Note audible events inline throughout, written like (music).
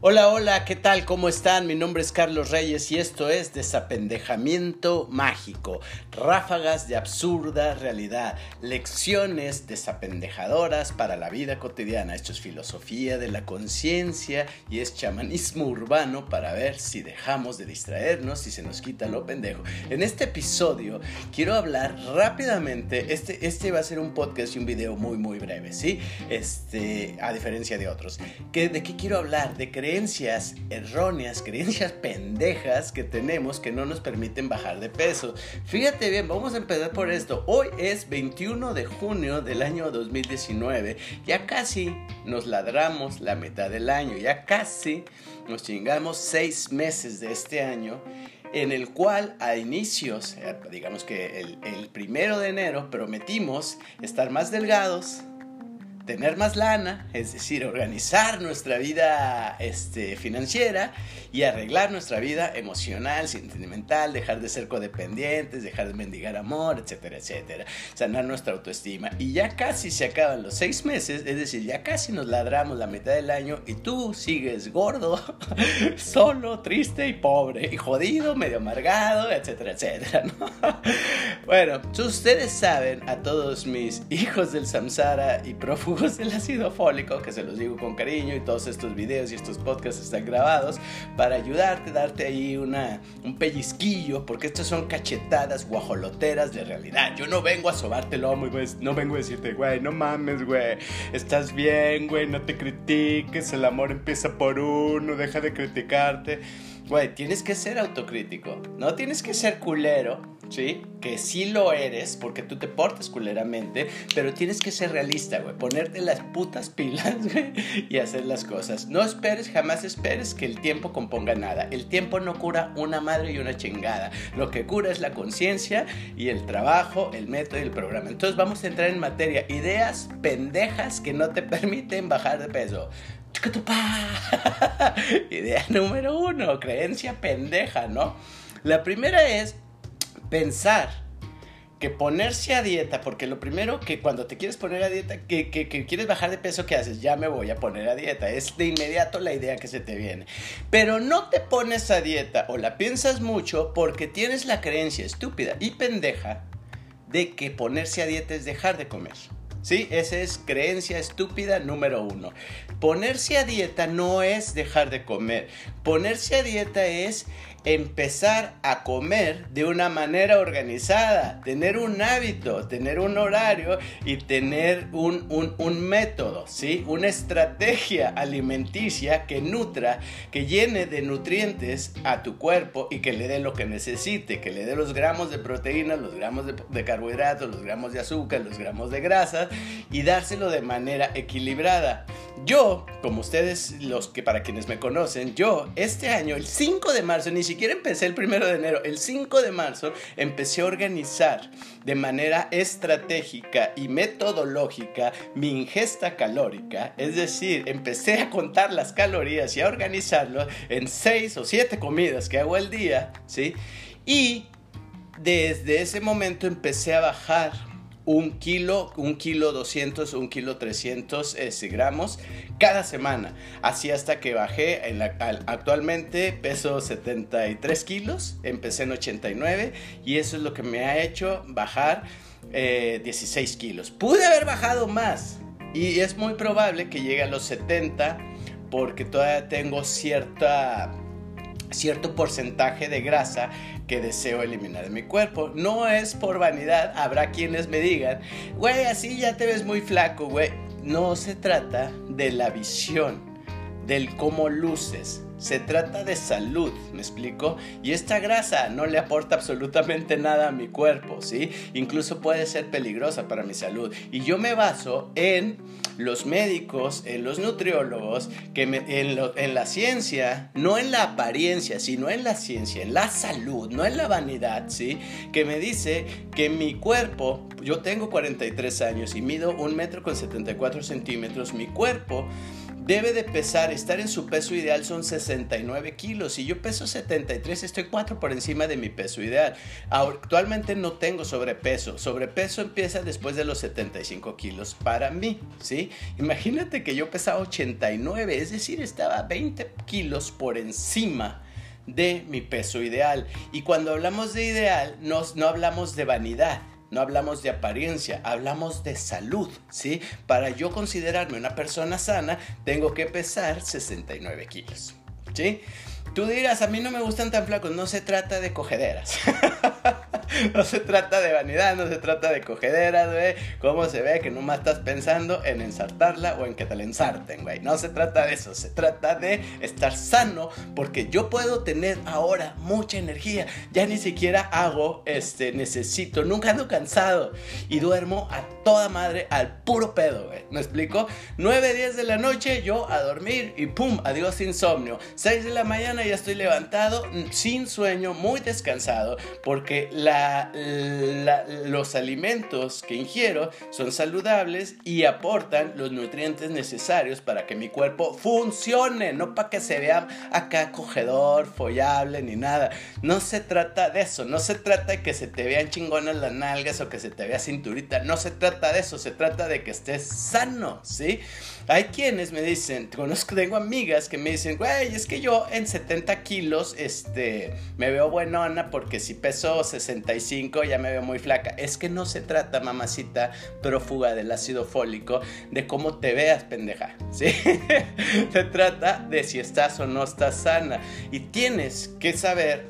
Hola, hola, ¿qué tal? ¿Cómo están? Mi nombre es Carlos Reyes y esto es Desapendejamiento Mágico. Ráfagas de absurda realidad. Lecciones desapendejadoras para la vida cotidiana. Esto es filosofía de la conciencia y es chamanismo urbano para ver si dejamos de distraernos y se nos quita lo pendejo. En este episodio quiero hablar rápidamente. Este, este va a ser un podcast y un video muy, muy breve, ¿sí? Este, a diferencia de otros. ¿Qué, ¿De qué quiero hablar? De creer creencias erróneas, creencias pendejas que tenemos que no nos permiten bajar de peso. Fíjate bien, vamos a empezar por esto. Hoy es 21 de junio del año 2019. Ya casi nos ladramos la mitad del año. Ya casi nos chingamos seis meses de este año en el cual a inicios, eh, digamos que el, el primero de enero, prometimos estar más delgados, tener más lana, es decir, organizar nuestra vida este, financiera y arreglar nuestra vida emocional, sentimental, dejar de ser codependientes, dejar de mendigar amor, etcétera, etcétera, sanar nuestra autoestima. Y ya casi se acaban los seis meses, es decir, ya casi nos ladramos la mitad del año y tú sigues gordo, (laughs) solo, triste y pobre, y jodido, medio amargado, etcétera, etcétera. (laughs) Bueno, ustedes saben a todos mis hijos del samsara y prófugos, del ácido fólico, que se los digo con cariño y todos estos videos y estos podcasts están grabados para ayudarte, darte ahí una, un pellizquillo, porque estas son cachetadas guajoloteras de realidad. Yo no vengo a sobarte el lomo y no vengo a decirte, güey, no mames, güey, estás bien, güey, no te critiques, el amor empieza por uno, deja de criticarte. Güey, tienes que ser autocrítico, no tienes que ser culero, ¿sí? Que sí lo eres porque tú te portas culeramente, pero tienes que ser realista, güey, ponerte las putas pilas, (laughs) güey, y hacer las cosas. No esperes, jamás esperes que el tiempo componga nada. El tiempo no cura una madre y una chingada. Lo que cura es la conciencia y el trabajo, el método y el programa. Entonces vamos a entrar en materia. Ideas pendejas que no te (laughs) permiten bajar de peso. (laughs) Idea número uno, creencia pendeja, ¿no? La primera es pensar que ponerse a dieta, porque lo primero que cuando te quieres poner a dieta, que, que, quieres bajar de peso, ¿qué haces? Ya me voy a poner a dieta. Es de inmediato la idea que se te viene. Pero no te pones a dieta o la piensas mucho porque tienes la creencia estúpida y pendeja de que ponerse a dieta es dejar de comer. Sí, esa es creencia estúpida número uno. Ponerse a dieta no es dejar de comer. Ponerse a dieta es empezar a comer de una manera organizada, tener un hábito, tener un horario y tener un, un, método, ¿sí? Una estrategia alimenticia que nutra, que llene de nutrientes a tu cuerpo y que le dé lo que necesite, que le dé los gramos de proteína, los gramos de, de carbohidratos, los gramos de azúcar, los gramos de grasa y dárselo de manera equilibrada. Yo, como ustedes, los que para quienes me conocen, yo este año, el 5 de marzo, ni siquiera empecé el 1 de enero, el 5 de marzo empecé a organizar de manera estratégica y metodológica mi ingesta calórica, es decir, empecé a contar las calorías y a organizarlo en 6 o 7 comidas que hago al día, ¿sí? Y desde ese momento empecé a bajar un kilo, un kilo 200, un kilo 300 este, gramos cada semana. Así hasta que bajé, en la, actualmente peso 73 kilos, empecé en 89 y eso es lo que me ha hecho bajar 16 eh, kilos. Pude haber bajado más y es muy probable que llegue a los 70 porque todavía tengo cierta cierto porcentaje de grasa que deseo eliminar de mi cuerpo. No es por vanidad, habrá quienes me digan, güey, así ya te ves muy flaco, güey. No se trata de la visión, del cómo luces. Se trata de salud, ¿me explico? Y esta grasa no le aporta absolutamente nada a mi cuerpo, ¿sí? Incluso puede ser peligrosa para mi salud. Y yo me baso en los médicos, en los nutriólogos, que en, la ciencia, no en la apariencia, sino en la ciencia, en la salud, no en la vanidad, ¿sí? Que me dice que mi cuerpo, yo tengo 43 años y mido un metro con 74 centímetros, mi cuerpo debe de pesar, estar en su peso ideal son 69 kilos. Y yo peso 73, estoy 4 por encima de mi peso ideal. Actualmente no tengo sobrepeso. Sobrepeso empieza después de los 75 kilos para mí, ¿sí? Imagínate que yo pesaba 89, es decir, estaba 20 kilos por encima de mi peso ideal. Y cuando hablamos de ideal, no, no hablamos de vanidad. No hablamos de apariencia, hablamos de salud, ¿sí? Para yo considerarme una persona sana, tengo que pesar 69 kilos, ¿sí? Tú dirás, a mí no me gustan tan flacos, no se trata de cogederas. (laughs) (laughs) no se trata de vanidad, no se trata de cogederas, güey. ¿Cómo se ve que nomás estás pensando en ensartarla o en que te la ensarten, güey? No se trata de eso, se trata de estar sano porque yo puedo tener ahora mucha energía. Ya ni siquiera hago, este, necesito, nunca ando cansado y duermo a toda madre al puro pedo, güey. ¿Me explico? 9, 10 de la noche, yo a dormir y pum, adiós insomnio. 6 de la mañana ya estoy levantado, mm, sin sueño, muy descansado porque la los alimentos que ingiero son saludables y aportan los nutrientes necesarios para que mi cuerpo funcione, no para que se vea acá cogedor, follable ni nada. No se trata de eso, no se trata de que se te vean chingonas las nalgas o que se te vea cinturita, no se trata de eso, se trata de que estés sano, ¿sí? Hay quienes me dicen, conozco, tengo amigas que me dicen, güey, es que yo en 70 kilos, este, me veo buenona porque si peso 65 ya me veo muy flaca. Es que no se trata, mamacita prófuga del ácido fólico, de cómo te veas, pendeja, ¿sí? (laughs) se trata de si estás o no estás sana. Y tienes que saber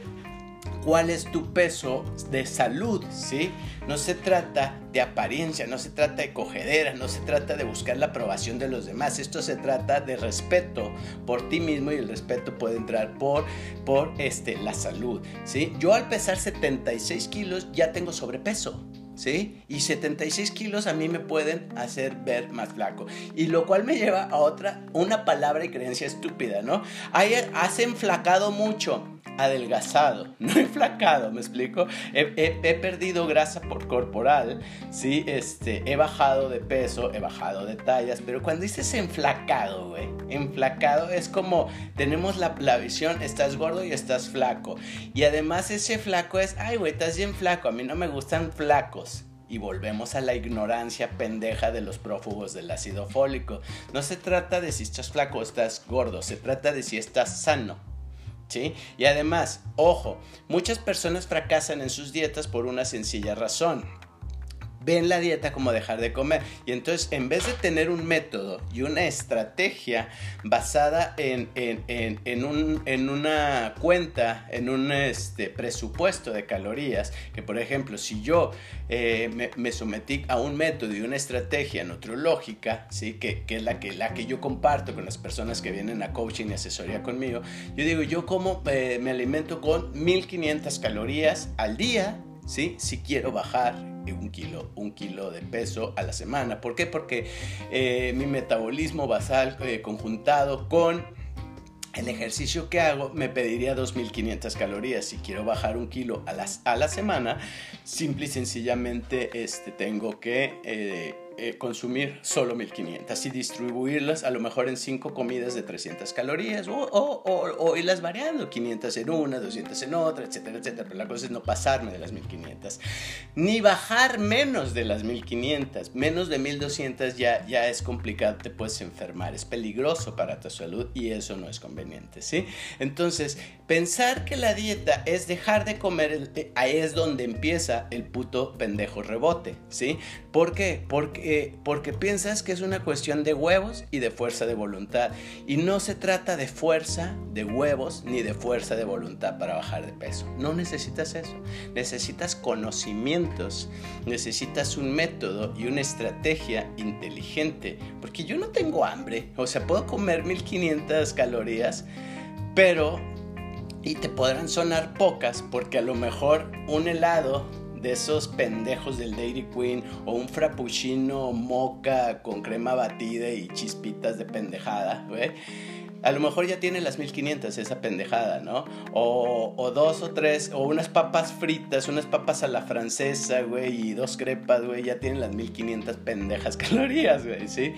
cuál es tu peso de salud, ¿sí? No se trata de apariencia, no se trata de cogedera, no se trata de buscar la aprobación de los demás, esto se trata de respeto por ti mismo y el respeto puede entrar por, por este, la salud, ¿sí? Yo al pesar 76 kilos ya tengo sobrepeso, ¿sí? Y 76 kilos a mí me pueden hacer ver más flaco. Y lo cual me lleva a otra, una palabra y creencia estúpida, ¿no? has enflacado mucho adelgazado, (laughs) no enflacado, ¿me explico? He, perdido grasa por corporal, ¿sí? Este, he bajado de peso, he bajado de tallas, pero cuando dices enflacado, güey, enflacado es como tenemos la, la, visión, estás gordo y estás flaco. Y además ese flaco es, ay, güey, estás bien flaco, a mí no me gustan flacos. Y volvemos a la ignorancia pendeja de los prófugos del ácido fólico. No se trata de si estás flaco o estás gordo, se trata de si estás sano. Y además, ojo, muchas personas fracasan en sus dietas por una sencilla razón ven la dieta como dejar de comer. Y entonces, en vez de tener un método y una estrategia basada en, una cuenta, en un este, presupuesto de calorías, que por ejemplo, si yo eh, me, sometí a un método y una estrategia nutrológica, ¿sí? que, es la que, la que yo comparto con las personas que vienen a coaching y asesoría conmigo, yo digo, yo como eh, me alimento con 1500 calorías al día, si quiero bajar un kilo, un kilo de peso a la semana. ¿Por qué? Porque eh, mi metabolismo basal eh, conjuntado con el ejercicio que hago me pediría 2.500 calorías. Si quiero bajar un kilo a, las, a la semana, simple y sencillamente este, tengo que... Eh, eh, consumir solo 1500 y distribuirlas a lo mejor en 5 comidas de 300 calorías o, o, o, irlas variando, 500 en una, 200 en otra, etcétera, etcétera. Pero la cosa es no pasarme de las 1500 ni bajar menos de las 1500. Menos de 1200 ya, ya es complicado, te puedes enfermar, es peligroso para tu salud y eso no es conveniente, ¿sí? Entonces, pensar que la dieta es dejar de comer, eh, ahí es donde empieza el puto pendejo rebote, ¿sí? ¿Por qué? Porque porque piensas que es una cuestión de huevos y de fuerza de voluntad. Y no se trata de fuerza de huevos ni de fuerza de voluntad para bajar de peso. No necesitas eso. Necesitas conocimientos, necesitas un método y una estrategia inteligente. Porque yo no tengo hambre. O sea, puedo comer 1500 calorías, pero... Y te podrán sonar pocas porque a lo mejor un helado de esos pendejos del Dairy Queen o un frappuccino moca con crema batida y chispitas de pendejada, güey. A lo mejor ya tiene las 1500 esa pendejada, ¿no? O, dos o tres, o unas papas fritas, unas papas a la francesa, güey, y dos crepas, güey, ya tienen las 1500 pendejas (laughs) calorías, güey, ¿sí?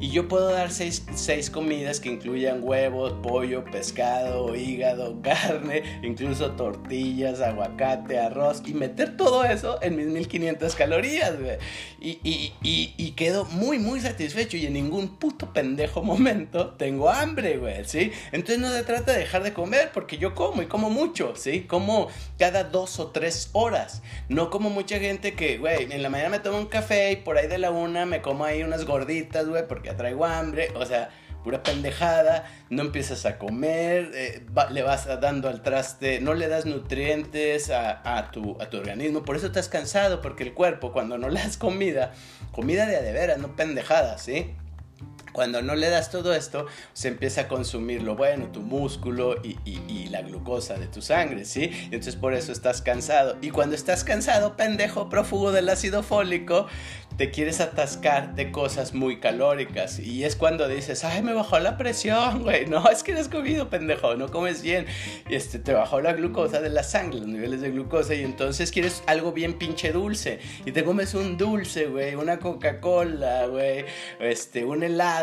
Y yo puedo dar seis, seis comidas que incluyan huevos, pollo, pescado, hígado, (laughs) carne, incluso tortillas, aguacate, arroz, y meter todo eso en mis 1500 calorías, güey. Y, y, y, y quedo muy, muy satisfecho y en ningún puto pendejo momento tengo hambre, güey, ¿sí? Entonces no se trata de dejar de comer porque yo como y como mucho, ¿sí? Como cada dos o tres horas. No como mucha gente que, güey, en la mañana me tomo un café y por ahí de la una me como ahí unas gorditas, güey, porque traigo hambre. O sea, pura pendejada, no empiezas a comer, eh, le vas dando al traste, no le das nutrientes a, a, tu, a tu organismo, por eso estás cansado, porque el cuerpo cuando no le das comida, comida de a de veras, no pendejada, ¿sí? Cuando no le das todo esto, se empieza a consumir lo bueno, tu músculo y, y, y, la glucosa de tu sangre, ¿sí? Y entonces por eso estás cansado. Y cuando estás cansado, pendejo, prófugo del ácido fólico, te quieres atascar de cosas muy calóricas. Y es cuando dices, ay, me bajó la presión, güey. No, es que no has comido, pendejo, no comes bien. Y este, te bajó la glucosa de la sangre, los niveles de glucosa. Y entonces quieres algo bien pinche dulce. Y te comes un dulce, güey, una Coca-Cola, güey, este, un helado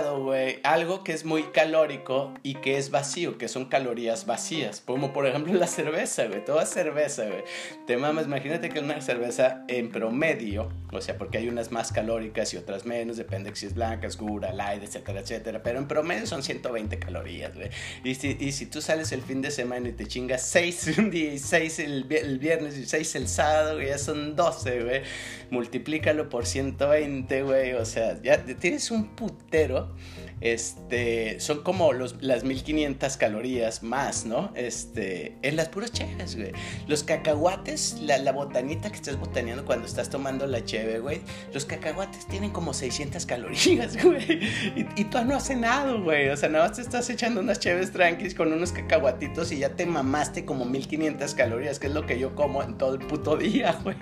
algo que es muy calórico y que es vacío, que son calorías vacías, como por ejemplo la cerveza, güey, toda cerveza, güey. Te mamas, imagínate que una cerveza en promedio, o sea, porque hay unas más calóricas y otras menos, depende si es blanca, oscura, light, etcétera, etcétera, pero en promedio son 120 calorías, güey. Y si, y si tú sales el fin de semana y te chingas 6 (laughs) un día y 6 el, el, viernes y 6 el sábado, güey, ya son 12, güey. Multiplícalo por 120, güey, o sea, ya tienes un putero up. Este, son como las 1500 calorías más, ¿no? Este, en las puras cheves, güey. Los cacahuates, la, botanita que estás botaneando cuando estás tomando la cheve, güey. Los cacahuates tienen como 600 calorías, (laughs) güey. Y, tú no has cenado, güey. O sea, nada más te estás echando unas cheves tranquis con unos cacahuatitos y ya te mamaste como 1500 calorías, que es lo que yo como en todo el puto día, (laughs) güey.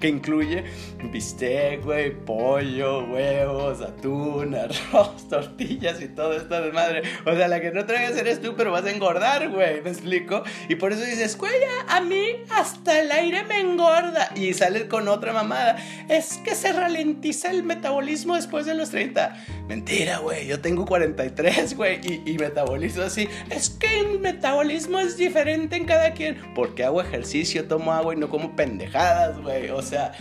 Que incluye bistec, güey, pollo, huevos, atún, arroz, y todo esto de madre. O sea, la que no traigas eres tú, pero vas a engordar, güey. ¿Me explico? Y por eso dices, güey, a mí hasta el aire me engorda. Y sales con otra mamada. Es que se ralentiza el metabolismo después de los 30. Mentira, güey. Yo tengo 43, güey. Y, y metabolizo así. Es que el metabolismo es diferente en cada quien. Porque hago ejercicio, tomo agua y no como pendejadas, güey. O sea.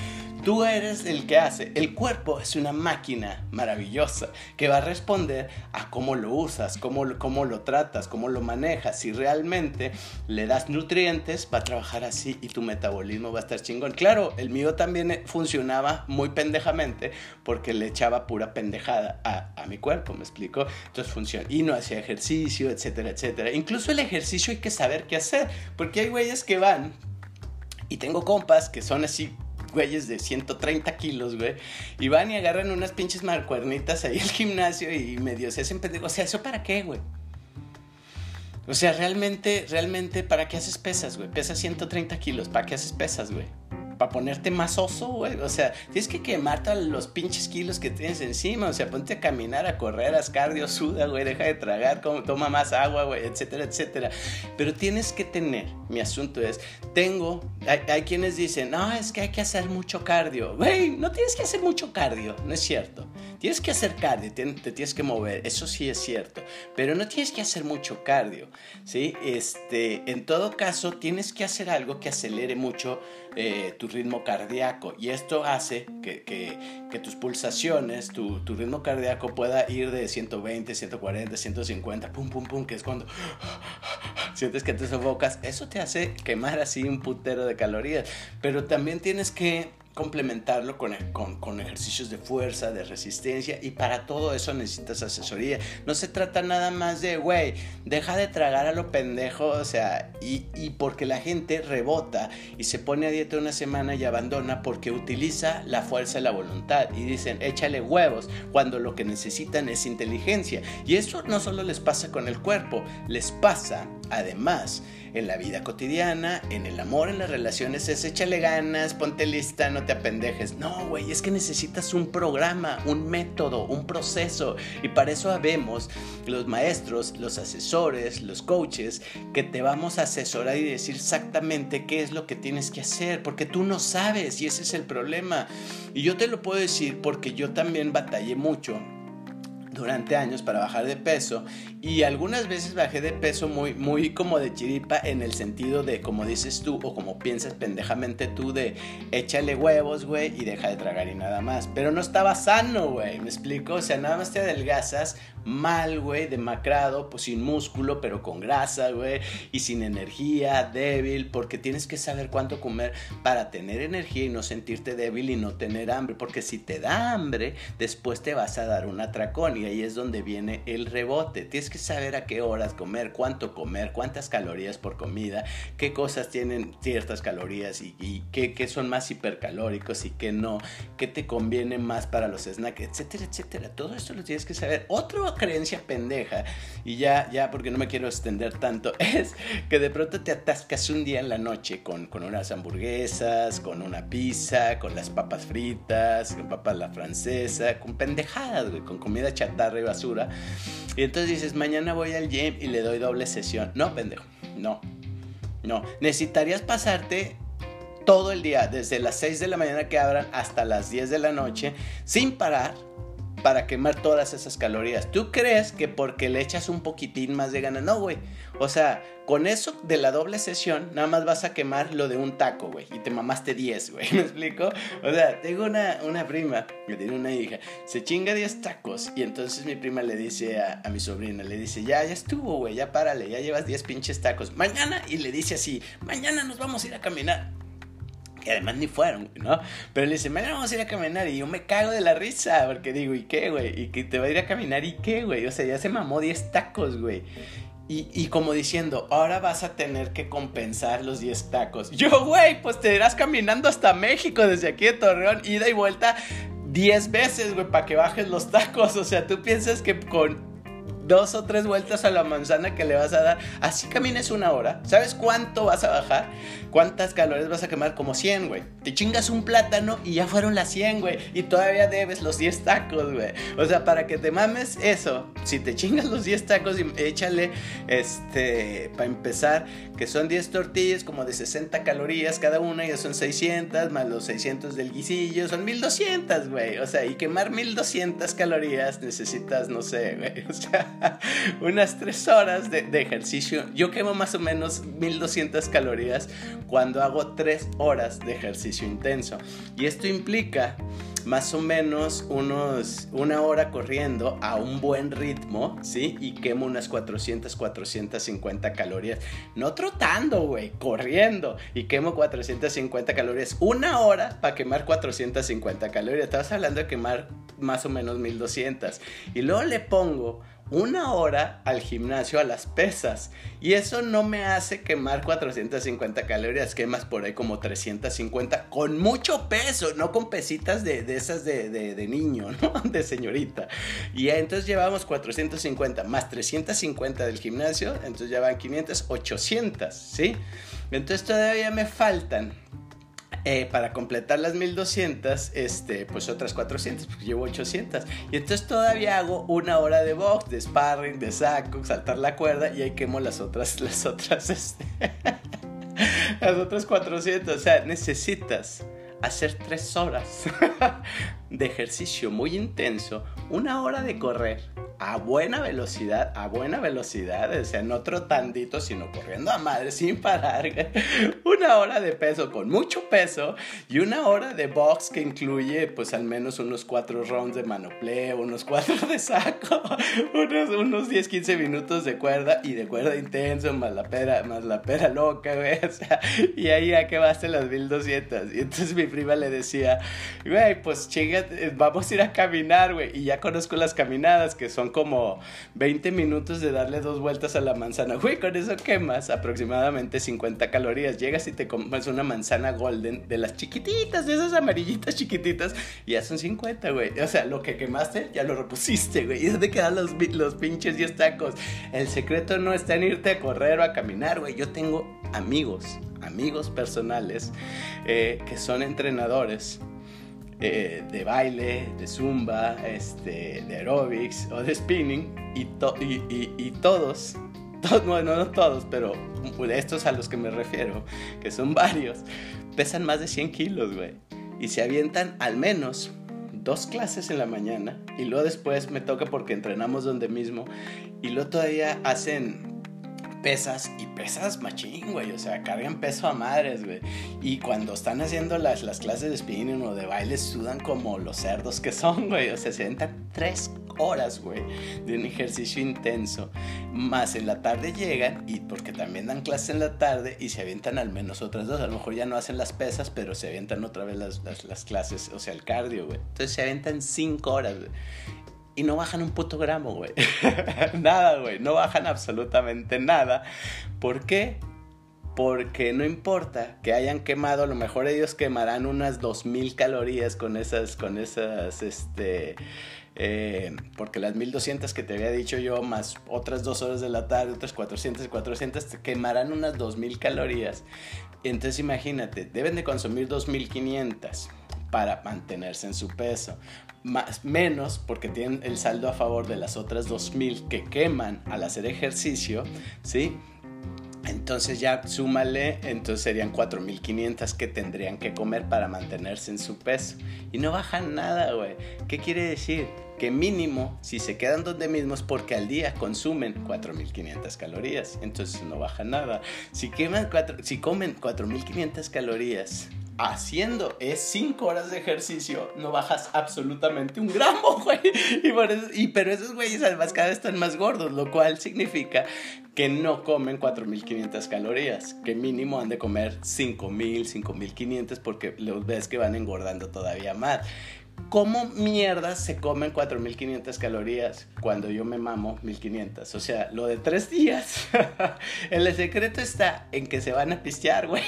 Tú eres el que hace. El cuerpo es una máquina maravillosa que va a responder a cómo lo usas, cómo, cómo lo tratas, cómo lo manejas. Si realmente le das nutrientes, va a trabajar así y tu metabolismo va a estar chingón. Claro, el mío también funcionaba muy pendejamente porque le echaba pura pendejada a, a mi cuerpo, ¿me explico? Entonces funciona. Y no hacía ejercicio, etcétera, etcétera. Incluso el ejercicio hay que saber qué hacer porque hay güeyes que van y tengo compas que son así güeyes de 130 kilos, güey. Y van y agarran unas pinches marcuernitas ahí al gimnasio y medio se hacen pendejos. O sea, ¿eso para qué, güey? O sea, realmente, realmente, ¿para qué haces pesas, güey? Pesas 130 kilos, ¿para qué haces pesas, güey? Para ponerte más oso, güey. O sea, tienes que quemar todos los pinches kilos que tienes encima. O sea, ponte a caminar, a correr, haz cardio, suda, güey, deja de tragar, toma más agua, güey, etcétera, etcétera. Pero tienes que tener, mi asunto es, tengo, hay, hay quienes dicen, no, es que hay que hacer mucho cardio. Güey, no tienes que hacer mucho cardio, no es cierto. Tienes que hacer cardio, te, tienes que mover, eso sí es cierto. Pero no tienes que hacer mucho cardio, ¿sí? Este, en todo caso, tienes que hacer algo que acelere mucho eh, tu ritmo cardíaco y esto hace que tus pulsaciones, tu, tu, ritmo cardíaco pueda ir de 120, 140, 150, pum, pum, pum, que es cuando (laughs) sientes que te sofocas. Eso te hace quemar así un putero de calorías, pero también tienes que complementarlo con, con, con, ejercicios de fuerza, de resistencia y para todo eso necesitas asesoría. No se trata nada más de, güey, deja de tragar a lo pendejo, o sea, y, y, porque la gente rebota y se pone a dieta una semana y abandona porque utiliza la fuerza y la voluntad y dicen, échale huevos, cuando lo que necesitan es inteligencia. Y eso no solo les pasa con el cuerpo, les pasa además en la vida cotidiana, en el amor, en las relaciones, es échale ganas, ponte lista, no te apendejes. No, güey, es que necesitas un programa, un método, un proceso. Y para eso habemos los maestros, los asesores, los coaches, que te vamos a asesorar y decir exactamente qué es lo que tienes que hacer, porque tú no sabes y ese es el problema. Y yo te lo puedo decir porque yo también batallé mucho durante años para bajar de peso y algunas veces bajé de peso muy muy como de chiripa en el sentido de como dices tú o como piensas pendejamente tú de échale huevos, güey, y deja de tragar y nada más, pero no estaba sano, güey, ¿me explico? O sea, nada más te adelgazas mal, güey, demacrado, pues sin músculo, pero con grasa, güey, y sin energía, débil, porque tienes que saber cuánto comer para tener energía y no sentirte débil y no tener hambre, porque si te da hambre, después te vas a dar un atracón ahí es donde viene el rebote. Tienes que saber a qué horas comer, cuánto comer, cuántas calorías por comida, qué cosas tienen ciertas calorías y, qué, son más hipercalóricos y qué no, qué te conviene más para los snacks, etcétera, etcétera. Todo esto lo tienes que saber. Otro creencia pendeja, y ya, ya porque no me quiero extender tanto, (laughs) es que de pronto te atascas un día en la noche con, con unas hamburguesas, con una pizza, con las papas fritas, con papas la francesa, con pendejadas, con comida y basura. Y entonces dices, mañana voy al gym y le doy doble sesión. No, pendejo, no. No, necesitarías pasarte todo el día, desde las 6 de la mañana que abran hasta las 10 de la noche, sin parar, para quemar todas esas calorías. ¿Tú crees que porque le echas un poquitín más de ganas? No, güey. O sea, con eso de la doble sesión, nada más vas a quemar lo de un taco, güey. Y te mamaste 10, güey. (laughs) ¿Me explico? O sea, tengo una, una prima que tiene una hija. Se chinga 10 tacos. Y entonces mi prima le dice a, a mi sobrina, le dice, ya, ya estuvo, güey. Ya párale. Ya llevas 10 pinches tacos. Mañana. Y le dice así, mañana nos vamos a ir a caminar. Y además ni fueron, ¿no? Pero le dice, mañana vamos a ir a caminar. Y yo me cago de la risa, porque digo, ¿y qué, güey? ¿Y que te va a ir a caminar? ¿Y qué, güey? O sea, ya se mamó 10 tacos, güey. Y, y, como diciendo, ahora vas a tener que compensar los 10 tacos. Yo, güey, pues te irás caminando hasta México desde aquí de Torreón, ida y vuelta 10 veces, güey, para que bajes los tacos. O sea, tú piensas que con dos o tres vueltas a la manzana que le vas a dar. Así camines una hora. ¿Sabes cuánto vas a bajar? ¿Cuántas calorías vas a quemar? Como 100, güey. Te chingas un plátano y ya fueron las 100, güey. Y todavía debes los 10 tacos, güey. O sea, para que te mames eso, si te chingas los 10 tacos y échale, este, para empezar, que son 10 tortillas como de 60 calorías cada una, ya son 600, más los 600 del guisillo, son 1200, güey. O sea, y quemar 1200 calorías necesitas, no sé, güey. (laughs) O sea, unas 3 horas de, ejercicio. Yo quemo más o menos 1200 calorías cuando hago 3 horas de ejercicio intenso. Y esto implica más o menos unos una hora corriendo a un buen ritmo, ¿sí? Y quemo unas 400, 450 calorías. No trotando, güey, corriendo. Y quemo 450 calorías. Una hora para quemar 450 calorías. Estabas hablando de quemar más o menos 1200. Y luego le pongo una hora al gimnasio a las pesas. Y eso no me hace quemar 450 calorías, quemas por ahí como 350 con mucho peso, no con pesitas de, esas de, niño, (laughs) ¿no? De señorita. Y entonces llevamos 450 más 350 del gimnasio, entonces ya van 500, 800, ¿sí? Entonces todavía me faltan eh, para completar las 1200, este, pues otras 400, porque llevo 800. Y entonces todavía hago una hora de box, de sparring, de saco, saltar la cuerda y ahí quemo las otras, (laughs) las otras, este, (laughs) las otras 400. O sea, necesitas hacer tres horas (laughs) de ejercicio muy intenso, una hora de correr a buena velocidad, a buena velocidad, o sea, no trotandito, sino corriendo a madre sin parar. (laughs) Una hora de peso con mucho peso y una hora de box que incluye pues al menos unos cuatro rounds de manopleo, unos cuatro de saco, (laughs) unos, unos 10, 15 minutos de cuerda y de cuerda intenso, más la pera, más la pera loca, güey, (laughs) o sea, y ahí a que baste las 1200. Y entonces mi prima le decía, güey, pues chinga, vamos a ir a caminar, güey, y ya conozco las caminadas que son como 20 minutos de darle dos vueltas a la manzana. Güey, con eso quemas aproximadamente 50 calorías. Llegas y te comes una manzana golden de las chiquititas, de esas amarillitas chiquititas, y ya son 50, güey. O sea, lo que quemaste ya lo repusiste, güey. ¿Y dónde quedan los, los pinches 10 tacos? El secreto no está en irte a correr o a caminar, güey. Yo tengo amigos, amigos personales eh, que son entrenadores eh, de baile, de zumba, este, de aerobics o de spinning y, y, todos, (laughs) todos, bueno, no todos, pero estos a los que me refiero, que son varios, pesan más de 100 kilos, güey. Y se avientan al menos dos clases en la mañana y luego después me toca porque entrenamos donde mismo y luego todavía hacen pesas y pesas machín, güey. O sea, cargan peso a madres, güey. Y cuando están haciendo las, las clases de spinning o de baile, sudan como los cerdos que son, güey. O sea, se aventan tres horas, güey, de un ejercicio intenso. Más en la tarde llegan, y porque también dan clases en la tarde, y se avientan al menos otras dos. A lo mejor ya no hacen las pesas, pero se avientan otra vez las, las, las clases, o sea, el cardio, güey. Entonces se avientan cinco horas, güey y no bajan un puto gramo, güey. (laughs) nada, güey. No bajan absolutamente nada. ¿Por qué? Porque no importa que hayan quemado, a lo mejor ellos quemarán unas 2000 calorías con esas, con esas, este, eh, porque las 1200 que te había dicho yo, más otras dos horas de la tarde, otras 400 y 400, te quemarán unas 2000 calorías. Entonces imagínate, deben de consumir 2500 para mantenerse en su peso más, menos porque tienen el saldo a favor de las otras 2000 que queman al hacer ejercicio, ¿sí? Entonces ya súmale, entonces serían 4500 que tendrían que comer para mantenerse en su peso. Y no bajan nada, güey. ¿Qué quiere decir? Que mínimo, si se quedan donde mismos, porque al día consumen 4500 calorías. Entonces no bajan nada. Si, queman si comen 4500 calorías haciendo es 5 horas de ejercicio, no bajas absolutamente un gramo, (laughs) güey. Y, pero esos güeyes además cada vez están más gordos, lo cual significa que no comen 4.500 calorías, que mínimo han de comer 5.000, 5.500 porque los ves que van engordando todavía más. ¿Cómo mierda se comen 4.500 calorías cuando yo me mamo 1.500? O sea, lo de tres días. (laughs) El secreto está en que se van a pistear, güey.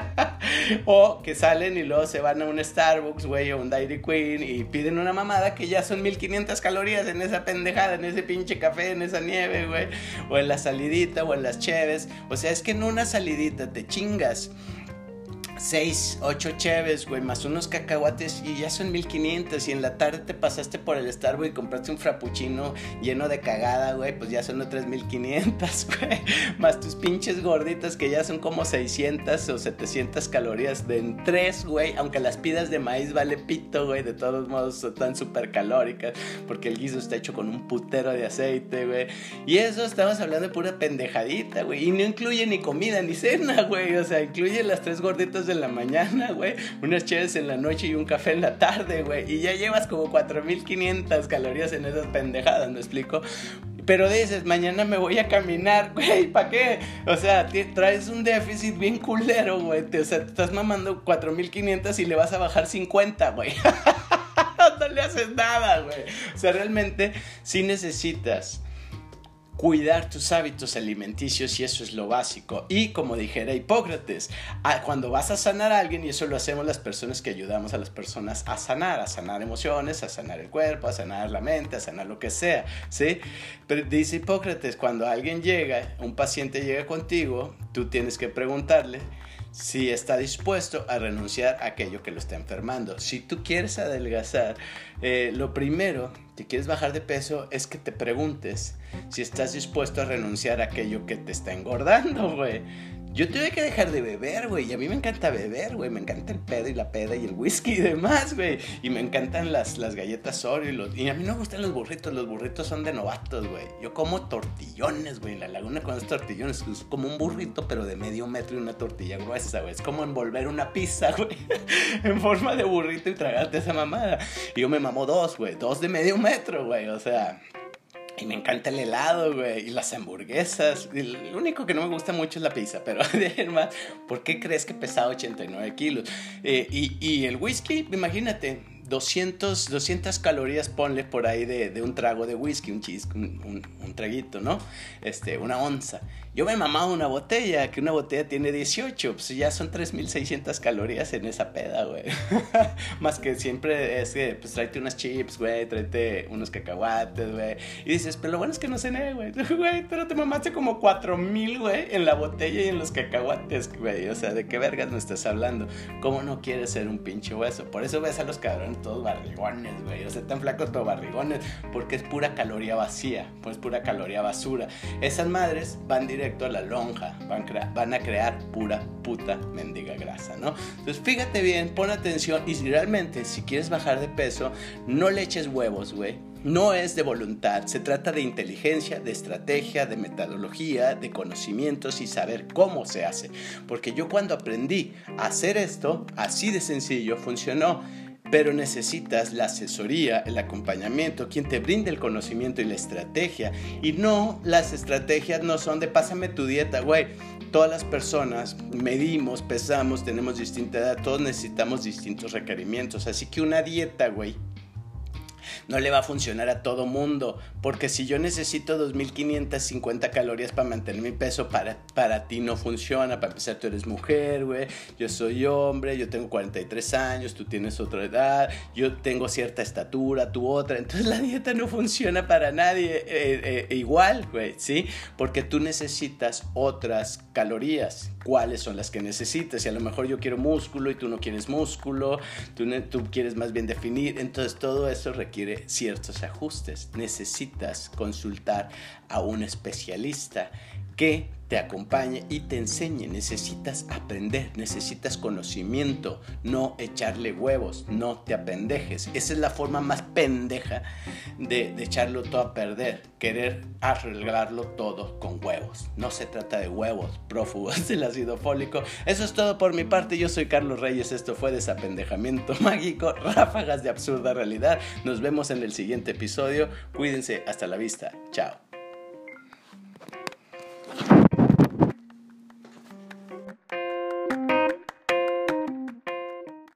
(laughs) o que salen y luego se van a un Starbucks, güey, o un Dairy Queen y piden una mamada que ya son 1.500 calorías en esa pendejada, en ese pinche café, en esa nieve, güey. O en la salidita o en las cheves. O sea, es que en una salidita te chingas 6, 8 cheves, güey, más unos cacahuates y ya son 1500. Y en la tarde te pasaste por el Starbucks y compraste un frappuccino lleno de cagada, güey, pues ya son otras 1500, (laughs) güey. Más tus pinches gorditas que ya son como 600 o 700 calorías de en 3, güey. Aunque las pidas de maíz vale pito, güey, de todos modos son tan súper calóricas porque el guiso está hecho con un putero de aceite, güey. Y eso estamos hablando de pura pendejadita, güey. Y no incluye ni comida ni cena, güey. O sea, incluye las tres gorditas de en la mañana, güey, unas cheves en la noche y un café en la tarde, güey, y ya llevas como 4500 calorías en esas pendejadas, ¿me explico? Pero dices, mañana me voy a caminar, (laughs) güey, ¿para qué? O sea, traes un déficit bien culero, güey. O sea, te estás mamando 4500 y le vas a bajar 50, güey. (laughs) no le haces nada, güey. O sea, realmente sí necesitas cuidar tus hábitos alimenticios y eso es lo básico. Y como dijera Hipócrates, cuando vas a sanar a alguien, y eso lo hacemos las personas que ayudamos a las personas a sanar, a sanar emociones, a sanar el cuerpo, a sanar la mente, a sanar lo que sea, ¿sí? Pero dice Hipócrates, cuando alguien llega, un paciente llega contigo, tú tienes que preguntarle, si está dispuesto a renunciar a aquello que lo está enfermando. Si tú quieres adelgazar, eh, lo primero que quieres bajar de peso es que te preguntes si estás dispuesto a renunciar a aquello que te está engordando, güey. Yo tuve que dejar de beber, güey. Y a mí me encanta beber, güey. Me encanta el pedo y la peda y el whisky y demás, güey. Y me encantan las, las galletas Oreo y los... Y a mí no me gustan los burritos. Los burritos son de novatos, güey. Yo como tortillones, güey. La laguna con los tortillones. Es como un burrito, pero de medio metro y una tortilla gruesa, güey. Es como envolver una pizza, (laughs) güey. en forma de burrito y tragarte esa mamada. Y yo me mamo dos, güey. Dos de medio metro, güey. O sea... Y me encanta el helado, güey, y las hamburguesas. lo único que no me gusta mucho es la pizza, pero (laughs) además, ¿por qué crees que pesaba 89 kilos? Eh, y, y el whisky, imagínate, 200, 200 calorías, ponle por ahí de, un trago de whisky, un, chis, un, un, traguito, ¿no? Este, una onza. Yo me he mamado una botella, que una botella tiene 18, pues ya son 3600 calorías en esa peda, güey. (laughs) Más que siempre es que, pues tráete unas chips, güey, tráete unos cacahuates, güey. Y dices, pero lo bueno es que no cené, güey. (laughs) Güey, pero te mamaste como 4000, güey, en la botella y en los cacahuates, güey. O sea, ¿de qué vergas me estás hablando? ¿Cómo no quieres ser un pinche hueso? Por eso ves a los cabrones todos barrigones, güey. O sea, tan flacos pero barrigones, porque es pura caloría vacía, pues pura caloría basura. Esas madres van directo a la lonja, van, van a crear pura puta mendiga grasa, ¿no? Entonces fíjate bien, pon atención y realmente si quieres bajar de peso, no le eches huevos, güey. No es de voluntad, se trata de inteligencia, de estrategia, de metodología, de conocimientos y saber cómo se hace. Porque yo cuando aprendí a hacer esto, así de sencillo, funcionó pero necesitas la asesoría, el acompañamiento, quien te brinde el conocimiento y la estrategia. Y no, las estrategias no son de pásame tu dieta, güey. Todas las personas medimos, pesamos, tenemos distinta edad, todos necesitamos distintos requerimientos. Así que una dieta, güey, no le va a funcionar a todo mundo, porque si yo necesito 2550 calorías para mantener mi peso, para, para ti no funciona, para empezar tú eres mujer, güey, yo soy hombre, yo tengo 43 años, tú tienes otra edad, yo tengo cierta estatura, tú otra, entonces la dieta no funciona para nadie eh, eh, igual, güey, ¿sí? Porque tú necesitas otras calorías, cuáles son las que necesitas, y a lo mejor yo quiero músculo y tú no quieres músculo, tú, tú quieres más bien definir, entonces todo eso requiere ciertos ajustes. Necesitas consultar a un especialista que te acompañe y te enseñe. Necesitas aprender, necesitas conocimiento, no echarle huevos, no te apendejes. Esa es la forma más pendeja de, echarlo todo a perder, querer arreglarlo todo con huevos. No se trata de huevos prófugos (laughs) del ácido fólico. Eso es todo por mi parte. Yo soy Carlos Reyes. Esto fue Desapendejamiento (laughs) Mágico, ráfagas de absurda realidad. Nos vemos en el siguiente episodio. Cuídense. Hasta la vista. Chao.